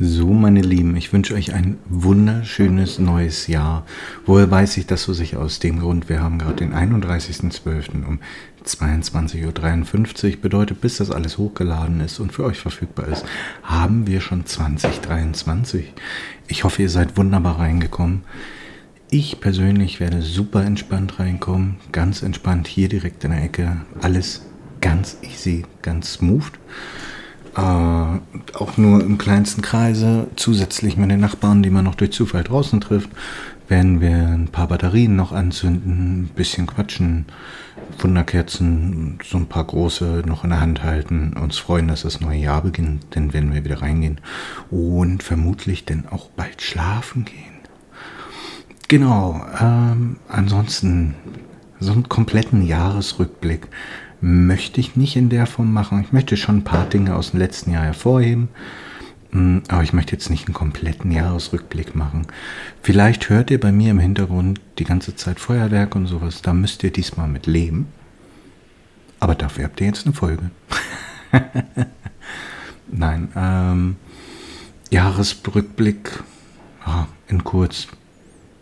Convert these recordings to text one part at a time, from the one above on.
So, meine Lieben, ich wünsche euch ein wunderschönes neues Jahr. Woher weiß ich das so sicher? Aus dem Grund, wir haben gerade den 31.12. um 22.53 Uhr. Bedeutet, bis das alles hochgeladen ist und für euch verfügbar ist, haben wir schon 2023. Ich hoffe, ihr seid wunderbar reingekommen. Ich persönlich werde super entspannt reinkommen. Ganz entspannt hier direkt in der Ecke. Alles ganz easy, ganz smooth äh, auch nur im kleinsten Kreise, zusätzlich mit den Nachbarn, die man noch durch Zufall draußen trifft, werden wir ein paar Batterien noch anzünden, ein bisschen quatschen, Wunderkerzen, so ein paar große noch in der Hand halten, uns freuen, dass das neue Jahr beginnt, dann werden wir wieder reingehen und vermutlich dann auch bald schlafen gehen. Genau, ähm, ansonsten so einen kompletten Jahresrückblick möchte ich nicht in der Form machen. Ich möchte schon ein paar Dinge aus dem letzten Jahr hervorheben. Mm, aber ich möchte jetzt nicht einen kompletten Jahresrückblick machen. Vielleicht hört ihr bei mir im Hintergrund die ganze Zeit Feuerwerk und sowas. Da müsst ihr diesmal mit leben. Aber dafür habt ihr jetzt eine Folge. Nein, ähm, Jahresrückblick ja, in kurz.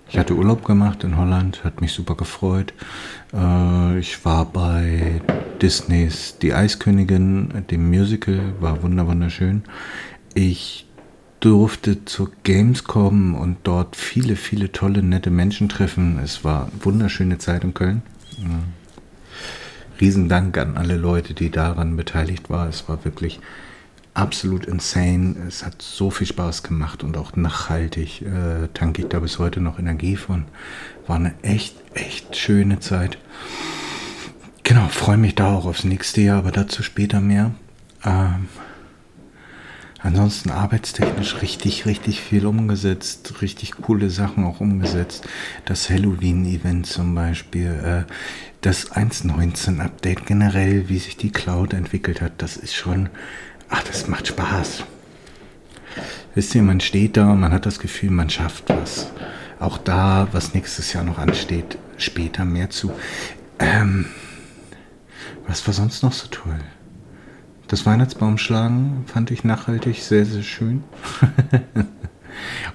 Ich hatte Urlaub gemacht in Holland, hat mich super gefreut. Äh, ich war bei Disneys Die Eiskönigin, dem Musical, war wunderschön. Ich durfte zur Gamescom und dort viele, viele tolle, nette Menschen treffen. Es war eine wunderschöne Zeit in Köln. Riesendank an alle Leute, die daran beteiligt waren. Es war wirklich absolut insane. Es hat so viel Spaß gemacht und auch nachhaltig äh, tanke ich da bis heute noch Energie von. War eine echt, echt schöne Zeit. Genau, freue mich da auch aufs nächste Jahr, aber dazu später mehr. Ähm, ansonsten arbeitstechnisch richtig, richtig viel umgesetzt, richtig coole Sachen auch umgesetzt. Das Halloween-Event zum Beispiel, äh, das 1.19-Update generell, wie sich die Cloud entwickelt hat, das ist schon ach, das macht Spaß. Wisst ihr, man steht da man hat das Gefühl, man schafft was. Auch da, was nächstes Jahr noch ansteht, später mehr zu. Ähm, was war sonst noch so toll? Das Weihnachtsbaumschlagen fand ich nachhaltig sehr, sehr schön.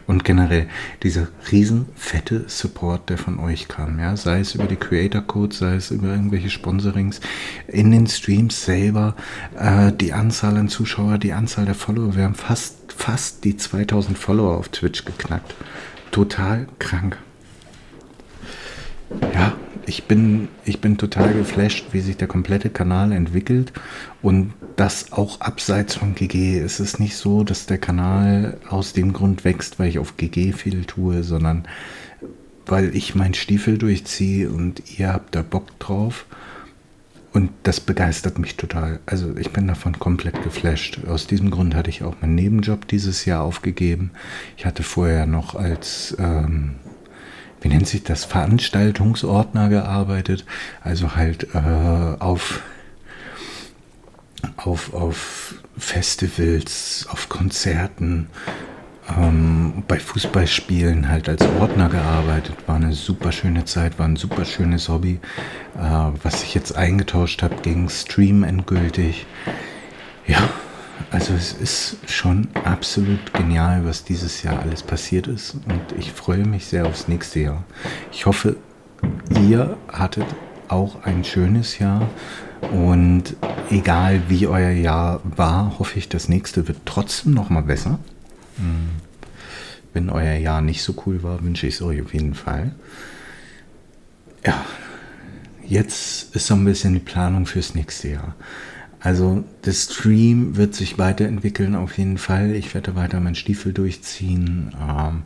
Und generell dieser riesen fette Support, der von euch kam, ja, sei es über die Creator Codes, sei es über irgendwelche Sponsorings in den Streams selber, äh, die Anzahl an Zuschauer, die Anzahl der Follower, wir haben fast, fast die 2000 Follower auf Twitch geknackt. Total krank. Ja, ich bin, ich bin total geflasht, wie sich der komplette Kanal entwickelt und das auch abseits von GG. Es ist nicht so, dass der Kanal aus dem Grund wächst, weil ich auf GG viel tue, sondern weil ich meinen Stiefel durchziehe und ihr habt da Bock drauf. Und das begeistert mich total. Also ich bin davon komplett geflasht. Aus diesem Grund hatte ich auch meinen Nebenjob dieses Jahr aufgegeben. Ich hatte vorher noch als ähm, wie nennt sich das, Veranstaltungsordner gearbeitet. Also halt äh, auf, auf, auf Festivals, auf Konzerten, ähm, bei Fußballspielen halt als Ordner gearbeitet. War eine super schöne Zeit, war ein super schönes Hobby, äh, was ich jetzt eingetauscht habe gegen Stream endgültig. Ja, also es ist schon absolut genial, was dieses Jahr alles passiert ist und ich freue mich sehr aufs nächste Jahr. Ich hoffe, ihr hattet auch ein schönes Jahr und egal wie euer Jahr war, hoffe ich, das nächste wird trotzdem noch mal besser. Wenn euer Jahr nicht so cool war, wünsche ich es euch auf jeden Fall. Ja, jetzt ist so ein bisschen die Planung fürs nächste Jahr. Also der Stream wird sich weiterentwickeln auf jeden Fall. Ich werde weiter meinen Stiefel durchziehen. Ähm,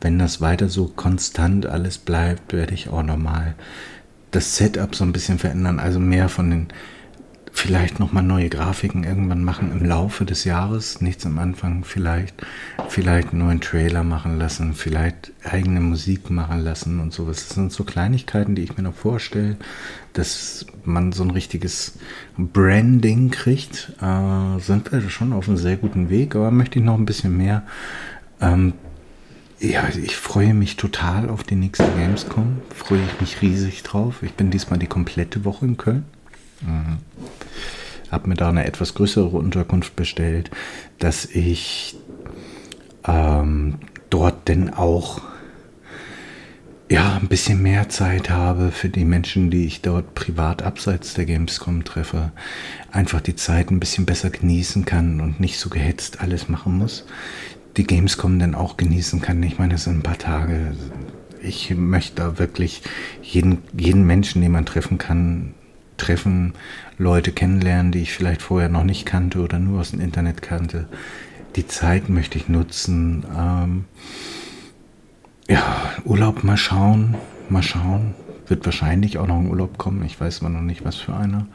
wenn das weiter so konstant alles bleibt, werde ich auch nochmal das Setup so ein bisschen verändern. Also mehr von den vielleicht nochmal neue Grafiken irgendwann machen im Laufe des Jahres, nichts am Anfang vielleicht, vielleicht einen neuen Trailer machen lassen, vielleicht eigene Musik machen lassen und sowas. Das sind so Kleinigkeiten, die ich mir noch vorstelle, dass man so ein richtiges Branding kriegt. Äh, sind wir schon auf einem sehr guten Weg, aber möchte ich noch ein bisschen mehr. Ähm, ja, ich freue mich total auf die nächste Gamescom. Freue ich mich riesig drauf. Ich bin diesmal die komplette Woche in Köln. Mhm. Habe mir da eine etwas größere Unterkunft bestellt, dass ich ähm, dort denn auch ja, ein bisschen mehr Zeit habe für die Menschen, die ich dort privat abseits der Gamescom treffe, einfach die Zeit ein bisschen besser genießen kann und nicht so gehetzt alles machen muss. Die Gamescom dann auch genießen kann. Ich meine, das sind ein paar Tage. Ich möchte da wirklich jeden, jeden Menschen, den man treffen kann, treffen, Leute kennenlernen, die ich vielleicht vorher noch nicht kannte oder nur aus dem Internet kannte. Die Zeit möchte ich nutzen. Ähm, ja, Urlaub mal schauen, mal schauen. Wird wahrscheinlich auch noch ein Urlaub kommen. Ich weiß aber noch nicht, was für einer.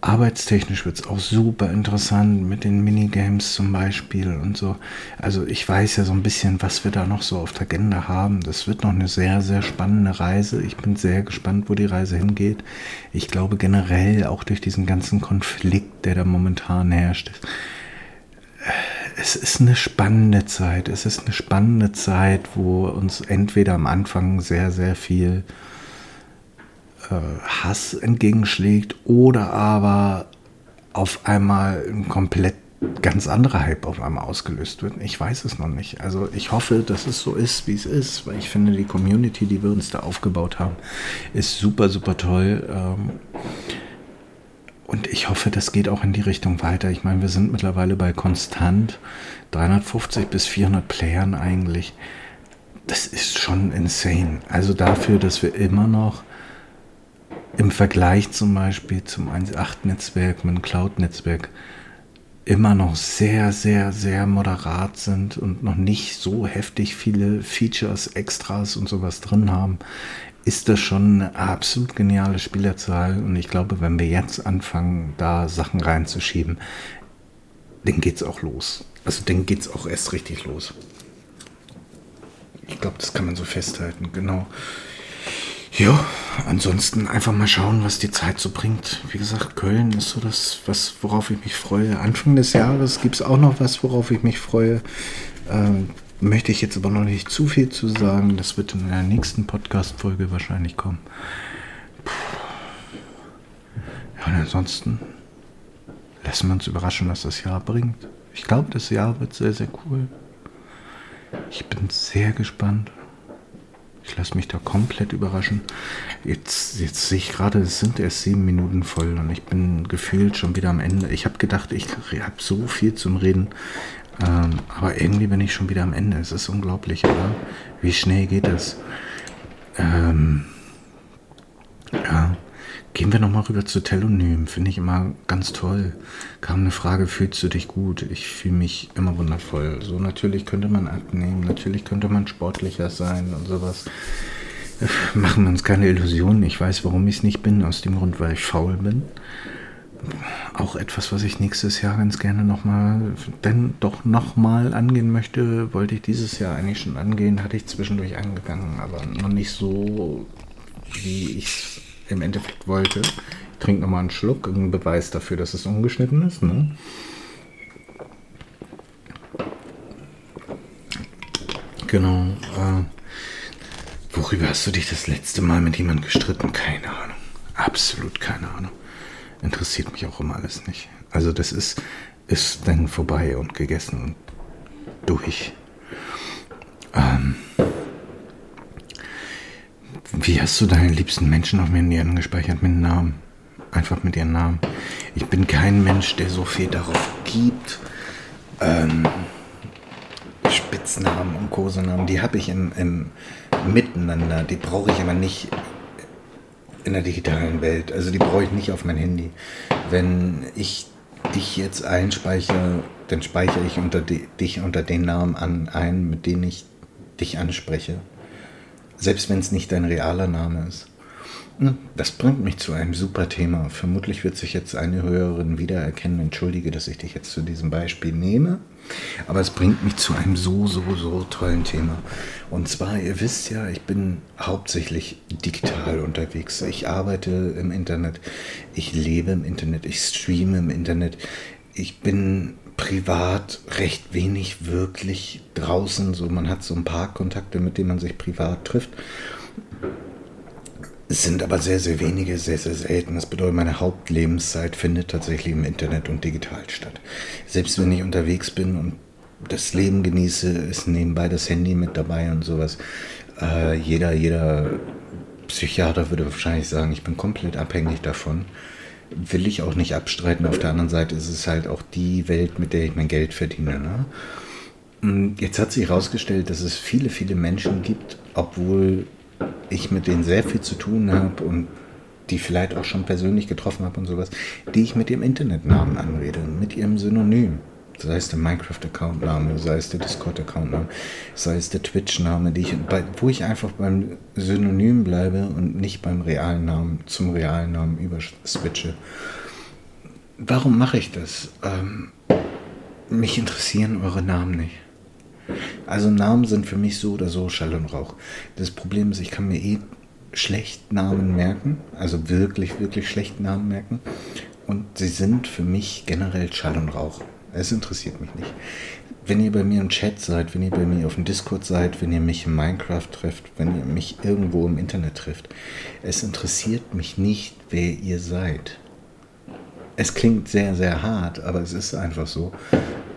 Arbeitstechnisch wird es auch super interessant mit den Minigames zum Beispiel und so. Also ich weiß ja so ein bisschen, was wir da noch so auf der Agenda haben. Das wird noch eine sehr, sehr spannende Reise. Ich bin sehr gespannt, wo die Reise hingeht. Ich glaube generell auch durch diesen ganzen Konflikt, der da momentan herrscht, es ist eine spannende Zeit. Es ist eine spannende Zeit, wo uns entweder am Anfang sehr, sehr viel Hass entgegenschlägt oder aber auf einmal ein komplett ganz anderer Hype auf einmal ausgelöst wird. Ich weiß es noch nicht. Also ich hoffe, dass es so ist, wie es ist, weil ich finde, die Community, die wir uns da aufgebaut haben, ist super, super toll. Ähm, und ich hoffe, das geht auch in die Richtung weiter. Ich meine, wir sind mittlerweile bei konstant 350 bis 400 Playern eigentlich. Das ist schon insane. Also dafür, dass wir immer noch im Vergleich zum Beispiel zum 1.8-Netzwerk mit dem Cloud-Netzwerk immer noch sehr, sehr, sehr moderat sind und noch nicht so heftig viele Features, Extras und sowas drin haben, ist das schon eine absolut geniale Spielerzahl. Und ich glaube, wenn wir jetzt anfangen, da Sachen reinzuschieben, dann geht es auch los. Also dann geht es auch erst richtig los. Ich glaube, das kann man so festhalten, genau. Ja, ansonsten einfach mal schauen, was die Zeit so bringt. Wie gesagt, Köln ist so das, was, worauf ich mich freue. Anfang des Jahres gibt es auch noch was, worauf ich mich freue. Ähm, möchte ich jetzt aber noch nicht zu viel zu sagen. Das wird in der nächsten Podcast-Folge wahrscheinlich kommen. Puh. Ja, und ansonsten lassen wir uns überraschen, was das Jahr bringt. Ich glaube, das Jahr wird sehr, sehr cool. Ich bin sehr gespannt. Ich lasse mich da komplett überraschen. Jetzt, jetzt sehe ich gerade, es sind erst sieben Minuten voll und ich bin gefühlt schon wieder am Ende. Ich habe gedacht, ich habe so viel zum Reden. Ähm, aber irgendwie bin ich schon wieder am Ende. Es ist unglaublich, oder? Wie schnell geht das? Ähm, ja. Gehen wir nochmal rüber zu Telonym. Finde ich immer ganz toll. Kam eine Frage, fühlst du dich gut? Ich fühle mich immer wundervoll. So, natürlich könnte man abnehmen, natürlich könnte man sportlicher sein und sowas. Machen wir uns keine Illusionen. Ich weiß, warum ich es nicht bin. Aus dem Grund, weil ich faul bin auch etwas, was ich nächstes Jahr ganz gerne nochmal, denn doch nochmal angehen möchte, wollte ich dieses Jahr eigentlich schon angehen, hatte ich zwischendurch angegangen, aber noch nicht so, wie ich es im Endeffekt wollte. Ich trinke nochmal einen Schluck, ein Beweis dafür, dass es ungeschnitten ist. Ne? Genau. Äh, worüber hast du dich das letzte Mal mit jemandem gestritten? Keine Ahnung. Absolut keine Ahnung interessiert mich auch immer alles nicht. Also das ist, ist dann vorbei und gegessen und durch. Ähm, wie hast du deine liebsten Menschen auf mir in Handy gespeichert? Mit Namen. Einfach mit ihren Namen. Ich bin kein Mensch, der so viel darauf gibt. Ähm, Spitznamen und Kosenamen, die habe ich im, im Miteinander. Die brauche ich aber nicht in der digitalen Welt. Also die brauche ich nicht auf mein Handy. Wenn ich dich jetzt einspeichere, dann speichere ich unter die, dich unter den Namen an, ein, mit denen ich dich anspreche. Selbst wenn es nicht dein realer Name ist. Hm, das bringt mich zu einem super Thema. Vermutlich wird sich jetzt eine Hörerin wiedererkennen. Entschuldige, dass ich dich jetzt zu diesem Beispiel nehme. Aber es bringt mich zu einem so, so, so tollen Thema. Und zwar, ihr wisst ja, ich bin hauptsächlich digital unterwegs. Ich arbeite im Internet, ich lebe im Internet, ich streame im Internet. Ich bin privat recht wenig wirklich draußen. So, man hat so ein paar Kontakte, mit denen man sich privat trifft. Es sind aber sehr, sehr wenige, sehr, sehr selten. Das bedeutet, meine Hauptlebenszeit findet tatsächlich im Internet und digital statt. Selbst wenn ich unterwegs bin und das Leben genieße, ist nebenbei das Handy mit dabei und sowas. Äh, jeder, jeder Psychiater würde wahrscheinlich sagen, ich bin komplett abhängig davon. Will ich auch nicht abstreiten. Auf der anderen Seite ist es halt auch die Welt, mit der ich mein Geld verdiene. Ne? Mm, jetzt hat sich herausgestellt, dass es viele, viele Menschen gibt, obwohl ich mit denen sehr viel zu tun habe und die vielleicht auch schon persönlich getroffen habe und sowas, die ich mit ihrem Internetnamen anrede, mit ihrem Synonym sei es der Minecraft-Account-Name, sei es der Discord-Account-Name, sei es der Twitch-Name, wo ich einfach beim Synonym bleibe und nicht beim realen Namen zum realen Namen überswitche. Warum mache ich das? Ähm, mich interessieren eure Namen nicht. Also Namen sind für mich so oder so Schall und Rauch. Das Problem ist, ich kann mir eh schlecht Namen merken, also wirklich, wirklich schlecht Namen merken. Und sie sind für mich generell Schall und Rauch. Es interessiert mich nicht. Wenn ihr bei mir im Chat seid, wenn ihr bei mir auf dem Discord seid, wenn ihr mich in Minecraft trefft, wenn ihr mich irgendwo im Internet trifft, es interessiert mich nicht, wer ihr seid. Es klingt sehr, sehr hart, aber es ist einfach so.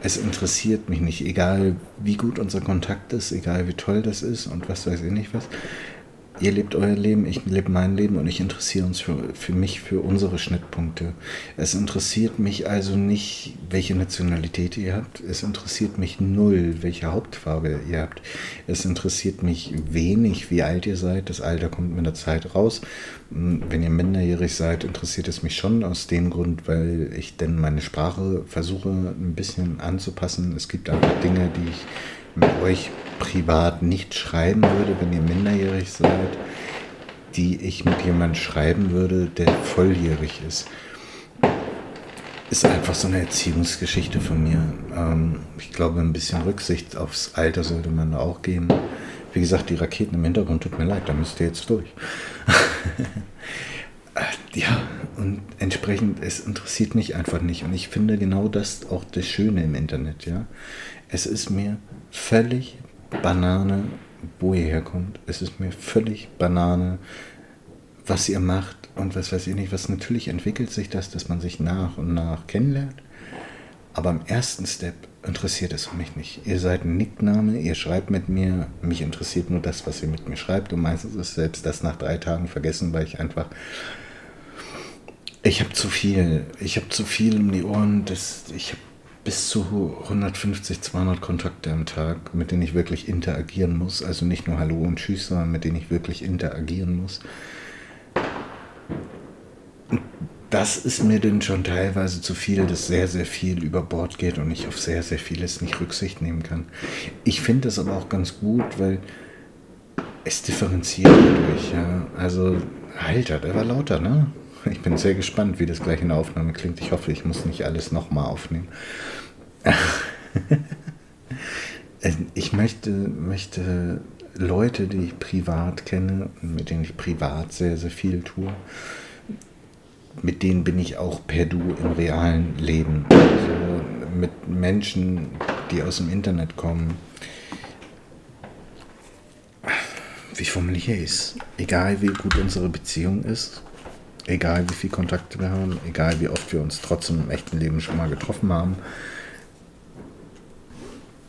Es interessiert mich nicht, egal wie gut unser Kontakt ist, egal wie toll das ist und was weiß ich nicht was ihr lebt euer Leben, ich lebe mein Leben und ich interessiere uns für, für mich, für unsere Schnittpunkte. Es interessiert mich also nicht, welche Nationalität ihr habt. Es interessiert mich null, welche Hauptfarbe ihr habt. Es interessiert mich wenig, wie alt ihr seid. Das Alter kommt mit der Zeit raus. Hm, wenn ihr minderjährig seid, interessiert es mich schon aus dem Grund, weil ich denn meine Sprache versuche ein bisschen anzupassen. Es gibt einfach Dinge, die ich mit euch privat nicht schreiben würde, wenn ihr minderjährig seid, die ich mit jemandem schreiben würde, der volljährig ist. Ist einfach so eine Erziehungsgeschichte von mir. Ähm, ich glaube, ein bisschen Rücksicht aufs Alter sollte man auch geben. Wie gesagt, die Raketen im Hintergrund, tut mir leid, da müsst ihr jetzt durch. ja, und entsprechend, es interessiert mich einfach nicht. Und ich finde genau das auch das Schöne im Internet, ja. Es ist mir völlig Banane, wo ihr herkommt. Es ist mir völlig Banane, was ihr macht und was weiß ich nicht. Was natürlich entwickelt sich das, dass man sich nach und nach kennenlernt. Aber im ersten Step interessiert es mich nicht. Ihr seid ein Nickname, ihr schreibt mit mir, mich interessiert nur das, was ihr mit mir schreibt. Und meistens ist selbst das nach drei Tagen vergessen, weil ich einfach. Ich habe zu viel. Ich habe zu viel um die Ohren. Das, ich habe bis zu 150, 200 Kontakte am Tag, mit denen ich wirklich interagieren muss. Also nicht nur Hallo und Tschüss, sondern mit denen ich wirklich interagieren muss. Das ist mir denn schon teilweise zu viel, dass sehr, sehr viel über Bord geht und ich auf sehr, sehr vieles nicht Rücksicht nehmen kann. Ich finde das aber auch ganz gut, weil es differenziert dadurch. Ja. Also, Alter, der war lauter, ne? Ich bin sehr gespannt, wie das gleich in der Aufnahme klingt. Ich hoffe, ich muss nicht alles nochmal aufnehmen. ich möchte, möchte Leute, die ich privat kenne mit denen ich privat sehr, sehr viel tue, mit denen bin ich auch per Du im realen Leben. Also mit Menschen, die aus dem Internet kommen. Wie formuliere ich es? Egal wie gut unsere Beziehung ist, egal wie viel Kontakte wir haben, egal wie oft wir uns trotzdem im echten Leben schon mal getroffen haben,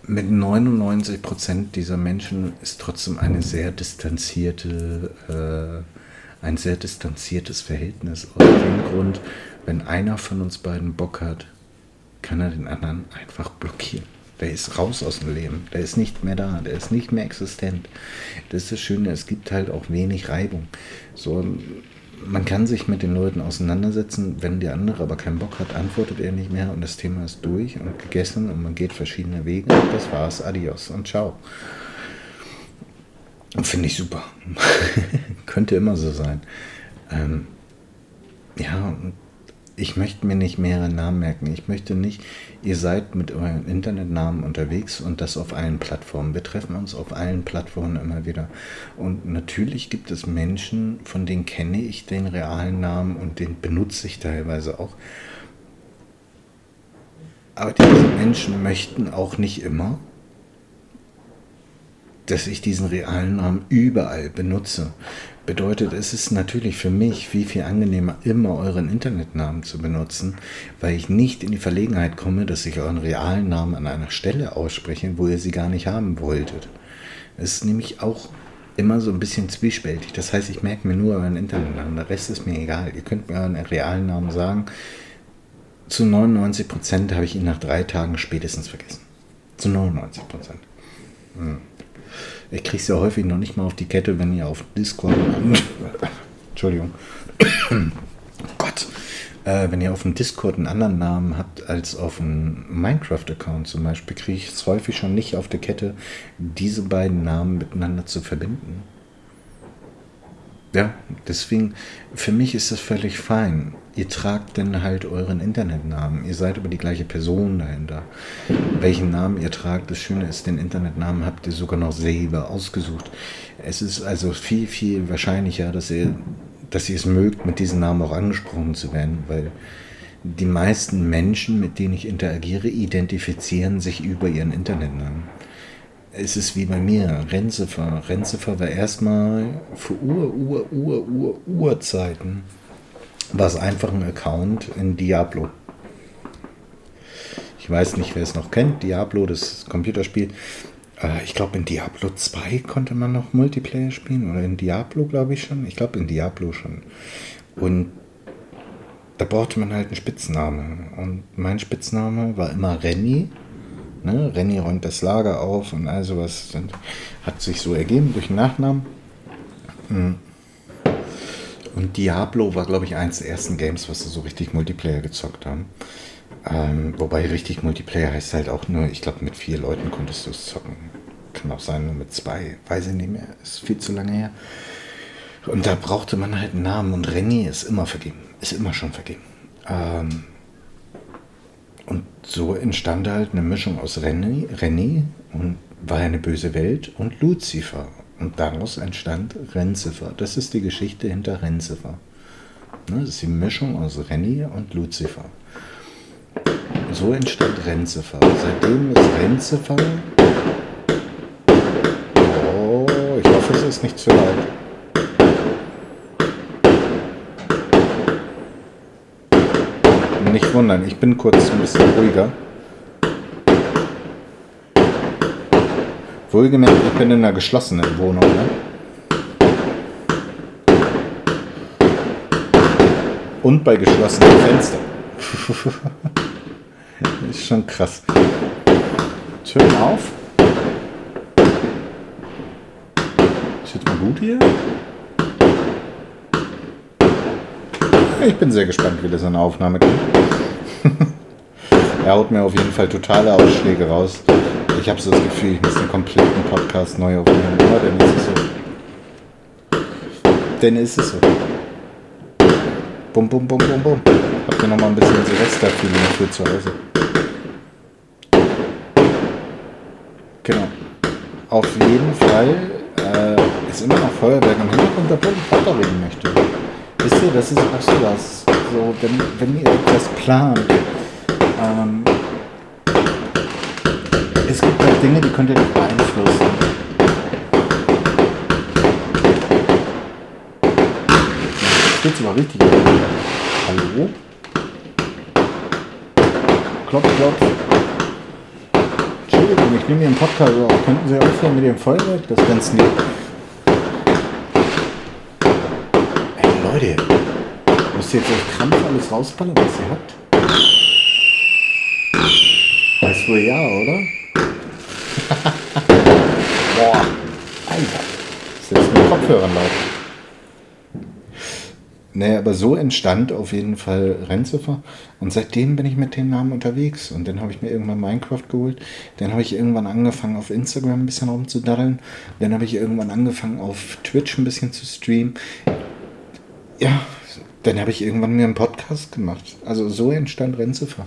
mit 99 Prozent dieser Menschen ist trotzdem eine sehr distanzierte, äh, ein sehr distanziertes Verhältnis. Aus dem Grund, wenn einer von uns beiden Bock hat, kann er den anderen einfach blockieren. Der ist raus aus dem Leben. Der ist nicht mehr da. Der ist nicht mehr existent. Das ist das Schöne. Es gibt halt auch wenig Reibung. So, man kann sich mit den Leuten auseinandersetzen, wenn der andere aber keinen Bock hat, antwortet er nicht mehr und das Thema ist durch und gegessen und man geht verschiedene Wege. Das war's, adios und ciao. Finde ich super. Könnte immer so sein. Ähm, ja, ich möchte mir nicht mehrere Namen merken. Ich möchte nicht, ihr seid mit euren Internetnamen unterwegs und das auf allen Plattformen. Wir treffen uns auf allen Plattformen immer wieder. Und natürlich gibt es Menschen, von denen kenne ich den realen Namen und den benutze ich teilweise auch. Aber diese Menschen möchten auch nicht immer dass ich diesen realen Namen überall benutze. Bedeutet, es ist natürlich für mich viel, viel angenehmer, immer euren Internetnamen zu benutzen, weil ich nicht in die Verlegenheit komme, dass ich euren realen Namen an einer Stelle ausspreche, wo ihr sie gar nicht haben wolltet. Es ist nämlich auch immer so ein bisschen zwiespältig. Das heißt, ich merke mir nur euren Internetnamen, der Rest ist mir egal. Ihr könnt mir euren realen Namen sagen. Zu 99 Prozent habe ich ihn nach drei Tagen spätestens vergessen. Zu 99 Prozent. Hm. Ich kriege es ja häufig noch nicht mal auf die Kette, wenn ihr auf Discord. Entschuldigung. Gott. Äh, wenn ihr auf dem Discord einen anderen Namen habt als auf einem Minecraft-Account zum Beispiel, kriege ich es häufig schon nicht auf der Kette, diese beiden Namen miteinander zu verbinden. Ja, deswegen, für mich ist das völlig fein. Ihr tragt dann halt euren Internetnamen. Ihr seid aber die gleiche Person dahinter. Welchen Namen ihr tragt, das Schöne ist, den Internetnamen habt ihr sogar noch selber ausgesucht. Es ist also viel, viel wahrscheinlicher, dass ihr, dass ihr es mögt, mit diesem Namen auch angesprochen zu werden, weil die meisten Menschen, mit denen ich interagiere, identifizieren sich über ihren Internetnamen es ist wie bei mir, Renzifer. Renzifer war erstmal für Ur, Ur, Ur, Ur, Urzeiten war es einfach ein Account in Diablo. Ich weiß nicht, wer es noch kennt. Diablo, das Computerspiel. Äh, ich glaube, in Diablo 2 konnte man noch Multiplayer spielen. Oder in Diablo, glaube ich schon. Ich glaube, in Diablo schon. Und da brauchte man halt einen Spitznamen. Und mein Spitzname war immer Renny. Ne? Renny räumt das Lager auf und all sowas. Und hat sich so ergeben durch den Nachnamen. Hm. Und Diablo war, glaube ich, eins der ersten Games, was sie so richtig Multiplayer gezockt haben. Ähm, wobei richtig Multiplayer heißt halt auch nur, ich glaube, mit vier Leuten konntest du es zocken. Kann auch sein, nur mit zwei. Weiß ich nicht mehr. Ist viel zu lange her. Und da brauchte man halt einen Namen. Und Renny ist immer vergeben. Ist immer schon vergeben. Ähm, und so entstand halt eine Mischung aus René, René und war eine böse Welt und Lucifer. Und daraus entstand Renzifer. Das ist die Geschichte hinter Renzifer. Ne, das ist die Mischung aus Renny und Lucifer. So entstand Renzifer. Seitdem ist Renzifer. Oh, ich hoffe, es ist nicht zu laut. Nicht wundern, ich bin kurz ein bisschen ruhiger. Wohlgemerkt, ich bin in einer geschlossenen Wohnung. Ne? Und bei geschlossenen Fenstern. ist schon krass. Türen auf. Ist jetzt mal gut hier? Ich bin sehr gespannt, wie das in der Aufnahme geht. er haut mir auf jeden Fall totale Ausschläge raus. Ich habe so das Gefühl, ich muss den kompletten Podcast neu aufnehmen. Aber dann ist es so. Dann ist es so. Bum, bum, bum, bum, bum. Habt ihr nochmal ein bisschen Silvesterfeeling für zu Hause? Genau. Auf jeden Fall äh, ist immer noch Feuerwerk im Hintergrund, obwohl ich weiter reden möchte. Wisst ihr, das ist auch so was. So, wenn, wenn ihr etwas plant, ähm, es gibt halt Dinge, die könnt ihr nicht beeinflussen. Jetzt geht's aber richtig. Hallo? Klopf, klopf. Entschuldigung, ich nehme hier einen Podcast auf. Könnten Sie aufhören mit dem Feuerwerk? Das ist ganz nett. Ey, Leute. Müsst ihr jetzt auf Krampf alles rausballern, was ihr habt? Weiß wohl ja, oder? Boah, Alter. Selbst mit Kopfhörern laut. Naja, aber so entstand auf jeden Fall Renzifer. Und seitdem bin ich mit dem Namen unterwegs. Und dann habe ich mir irgendwann Minecraft geholt. Dann habe ich irgendwann angefangen, auf Instagram ein bisschen rumzudaddeln. Dann habe ich irgendwann angefangen, auf Twitch ein bisschen zu streamen. Ja, dann habe ich irgendwann mir einen Podcast gemacht. Also so entstand Renzifer.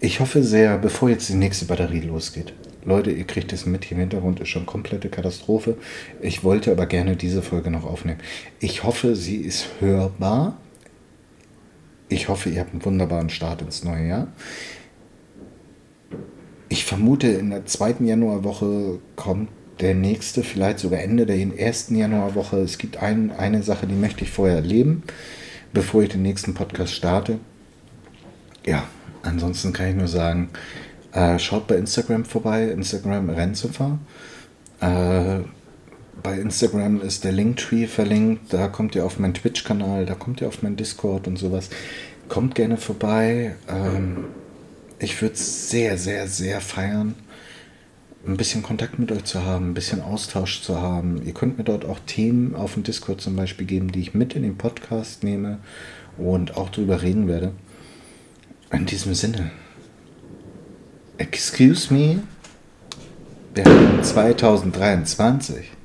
Ich hoffe sehr, bevor jetzt die nächste Batterie losgeht. Leute, ihr kriegt es mit, hier im Hintergrund ist schon komplette Katastrophe. Ich wollte aber gerne diese Folge noch aufnehmen. Ich hoffe, sie ist hörbar. Ich hoffe, ihr habt einen wunderbaren Start ins neue Jahr. Ich vermute, in der zweiten Januarwoche kommt der nächste, vielleicht sogar Ende der ersten Januarwoche. Es gibt ein, eine Sache, die möchte ich vorher erleben, bevor ich den nächsten Podcast starte. Ansonsten kann ich nur sagen, äh, schaut bei Instagram vorbei, Instagram Renzefer. Äh, bei Instagram ist der Linktree verlinkt, da kommt ihr auf meinen Twitch-Kanal, da kommt ihr auf meinen Discord und sowas. Kommt gerne vorbei. Ähm, ich würde es sehr, sehr, sehr feiern, ein bisschen Kontakt mit euch zu haben, ein bisschen Austausch zu haben. Ihr könnt mir dort auch Themen auf dem Discord zum Beispiel geben, die ich mit in den Podcast nehme und auch darüber reden werde. In diesem Sinne, excuse me, wir haben 2023.